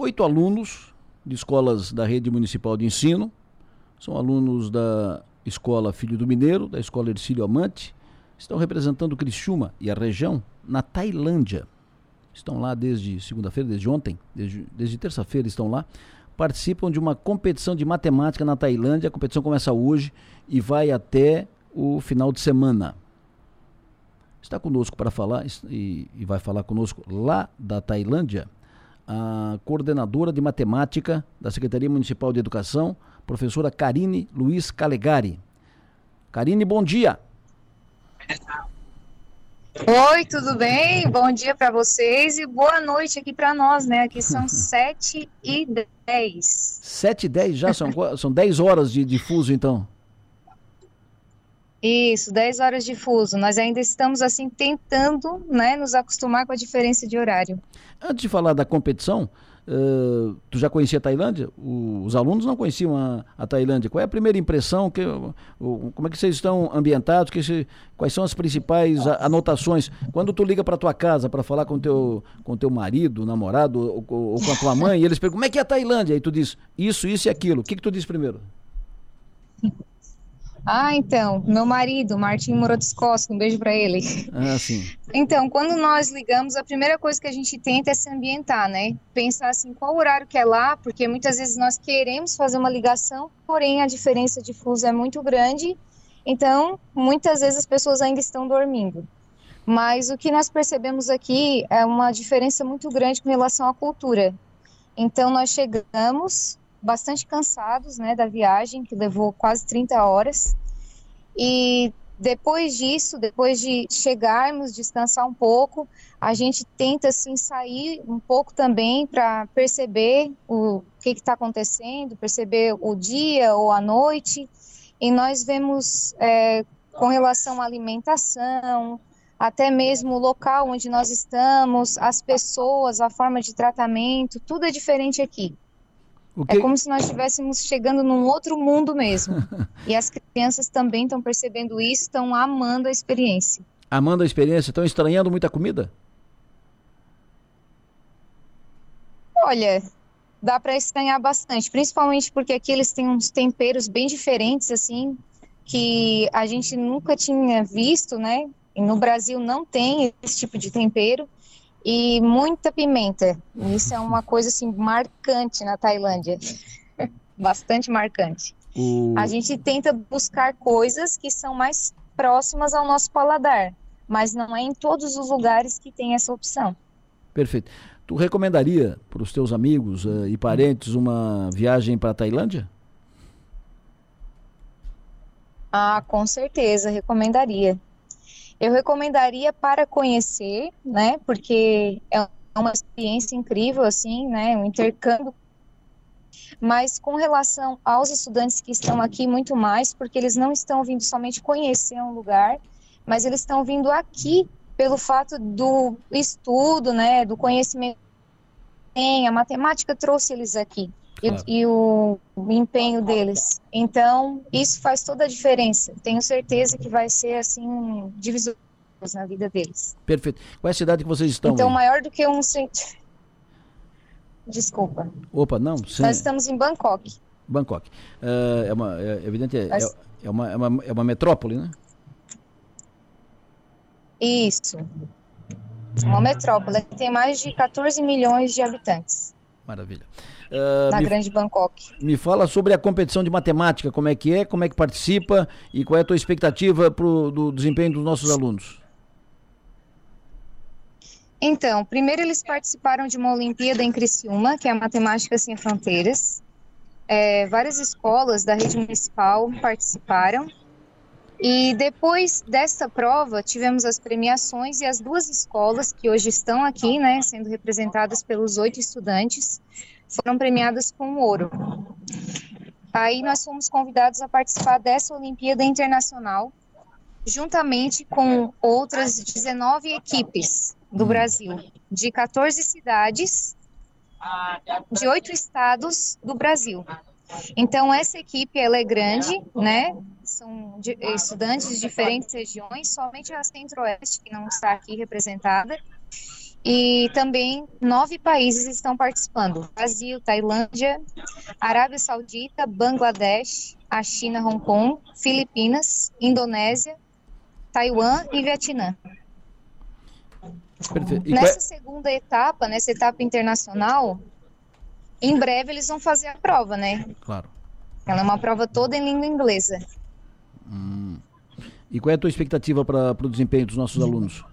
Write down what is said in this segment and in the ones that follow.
oito alunos de escolas da rede municipal de ensino. São alunos da Escola Filho do Mineiro, da Escola Ercílio Amante. Estão representando Criciúma e a região na Tailândia. Estão lá desde segunda-feira, desde ontem, desde, desde terça-feira estão lá. Participam de uma competição de matemática na Tailândia. A competição começa hoje e vai até o final de semana. Está conosco para falar e, e vai falar conosco lá da Tailândia a coordenadora de matemática da Secretaria Municipal de Educação, professora Karine Luiz Calegari. Karine, bom dia. Oi, tudo bem? Bom dia para vocês e boa noite aqui para nós, né? Aqui são 7 e 10. 7 e 10 já? São, são 10 horas de, de fuso, então? Isso, 10 horas de fuso. Nós ainda estamos assim tentando, né, nos acostumar com a diferença de horário. Antes de falar da competição, uh, tu já conhecia a Tailândia? O, os alunos não conheciam a, a, Tailândia. Qual é a primeira impressão? Que, o, como é que vocês estão ambientados? Se, quais são as principais anotações? Quando tu liga para tua casa para falar com teu com teu marido, namorado ou, ou, com a tua mãe, e eles perguntam como é que é a Tailândia? Aí tu diz isso, isso e aquilo. O que que tu diz primeiro? Ah, então, meu marido, Martim Morodiscoski, um beijo para ele. Ah, sim. Então, quando nós ligamos, a primeira coisa que a gente tenta é se ambientar, né? Pensar assim, qual horário que é lá, porque muitas vezes nós queremos fazer uma ligação, porém a diferença de fuso é muito grande, então muitas vezes as pessoas ainda estão dormindo. Mas o que nós percebemos aqui é uma diferença muito grande com relação à cultura. Então, nós chegamos, bastante cansados, né, da viagem, que levou quase 30 horas. E depois disso, depois de chegarmos, descansar um pouco, a gente tenta assim sair um pouco também para perceber o que está acontecendo, perceber o dia ou a noite. E nós vemos é, com relação à alimentação, até mesmo o local onde nós estamos, as pessoas, a forma de tratamento, tudo é diferente aqui. Que... É como se nós estivéssemos chegando num outro mundo mesmo. e as crianças também estão percebendo isso, estão amando a experiência. Amando a experiência? Estão estranhando muita comida? Olha, dá para estranhar bastante, principalmente porque aqui eles têm uns temperos bem diferentes, assim, que a gente nunca tinha visto, né? E no Brasil não tem esse tipo de tempero e muita pimenta. Isso é uma coisa assim marcante na Tailândia, bastante marcante. O... A gente tenta buscar coisas que são mais próximas ao nosso paladar, mas não é em todos os lugares que tem essa opção. Perfeito. Tu recomendaria para os teus amigos uh, e parentes uma viagem para a Tailândia? Ah, com certeza, recomendaria eu recomendaria para conhecer, né? Porque é uma experiência incrível, assim, né? Um intercâmbio. Mas com relação aos estudantes que estão aqui, muito mais, porque eles não estão vindo somente conhecer um lugar, mas eles estão vindo aqui pelo fato do estudo, né? Do conhecimento. A matemática trouxe eles aqui. Claro. E, e, o, empenho deles. Então, isso faz toda a diferença. Tenho certeza que vai ser assim um divisor na vida deles. Perfeito. Qual é a cidade que vocês estão? Então, aí? maior do que um Desculpa. Opa, não. Sim. Nós estamos em Bangkok. Bangkok. Uh, é uma, é, evidente, é, Mas... é, é, uma, é, uma, é uma metrópole, né? Isso. Uma metrópole. Tem mais de 14 milhões de habitantes. Maravilha. Uh, na me, grande Bangkok. Me fala sobre a competição de matemática, como é que é, como é que participa e qual é a tua expectativa pro, do desempenho dos nossos alunos. Então, primeiro eles participaram de uma Olimpíada em Criciúma, que é a Matemática Sem Fronteiras. É, várias escolas da rede municipal participaram. E depois desta prova, tivemos as premiações e as duas escolas que hoje estão aqui, né, sendo representadas pelos oito estudantes, foram premiadas com ouro. Aí nós fomos convidados a participar dessa Olimpíada Internacional, juntamente com outras 19 equipes do Brasil, de 14 cidades, de oito estados do Brasil. Então essa equipe ela é grande, né? São de, estudantes de diferentes regiões, somente a Centro-Oeste que não está aqui representada. e também nove países estão participando: Brasil, Tailândia, Arábia Saudita, Bangladesh, a China, Hong Kong, Filipinas, Indonésia, Taiwan e Vietnã. Nessa segunda etapa, nessa etapa internacional, em breve eles vão fazer a prova, né? Claro. Ela é uma prova toda em língua inglesa. E qual é a tua expectativa para o desempenho dos nossos alunos?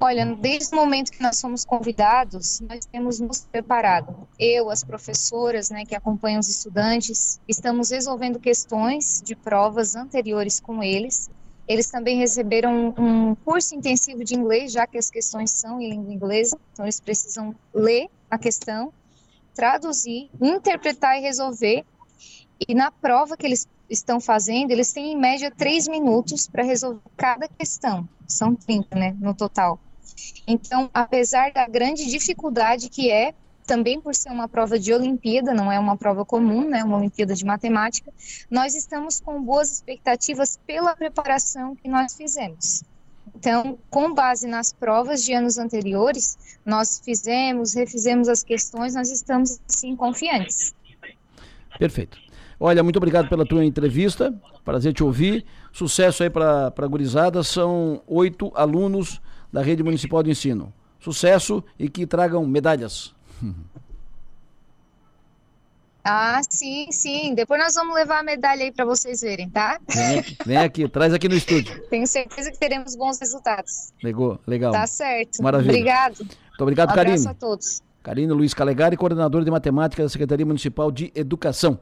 Olha, desde o momento que nós fomos convidados, nós temos nos preparado. Eu, as professoras, né, que acompanham os estudantes, estamos resolvendo questões de provas anteriores com eles. Eles também receberam um curso intensivo de inglês, já que as questões são em língua inglesa, então eles precisam ler a questão, traduzir, interpretar e resolver. E na prova que eles estão fazendo, eles têm em média três minutos para resolver cada questão. São 30, né, no total. Então, apesar da grande dificuldade que é, também por ser uma prova de Olimpíada, não é uma prova comum, né, uma Olimpíada de Matemática, nós estamos com boas expectativas pela preparação que nós fizemos. Então, com base nas provas de anos anteriores, nós fizemos, refizemos as questões, nós estamos, sim, confiantes. Perfeito. Olha, muito obrigado pela tua entrevista. Prazer te ouvir. Sucesso aí para a gurizada. São oito alunos da Rede Municipal de Ensino. Sucesso e que tragam medalhas. Ah, sim, sim. Depois nós vamos levar a medalha aí para vocês verem, tá? Vem aqui, vem aqui, traz aqui no estúdio. Tenho certeza que teremos bons resultados. Legal, legal. Tá certo. Maravilha. Obrigado. Muito obrigado, um Karine. abraço a todos. Karine Luiz Calegari, coordenador de matemática da Secretaria Municipal de Educação.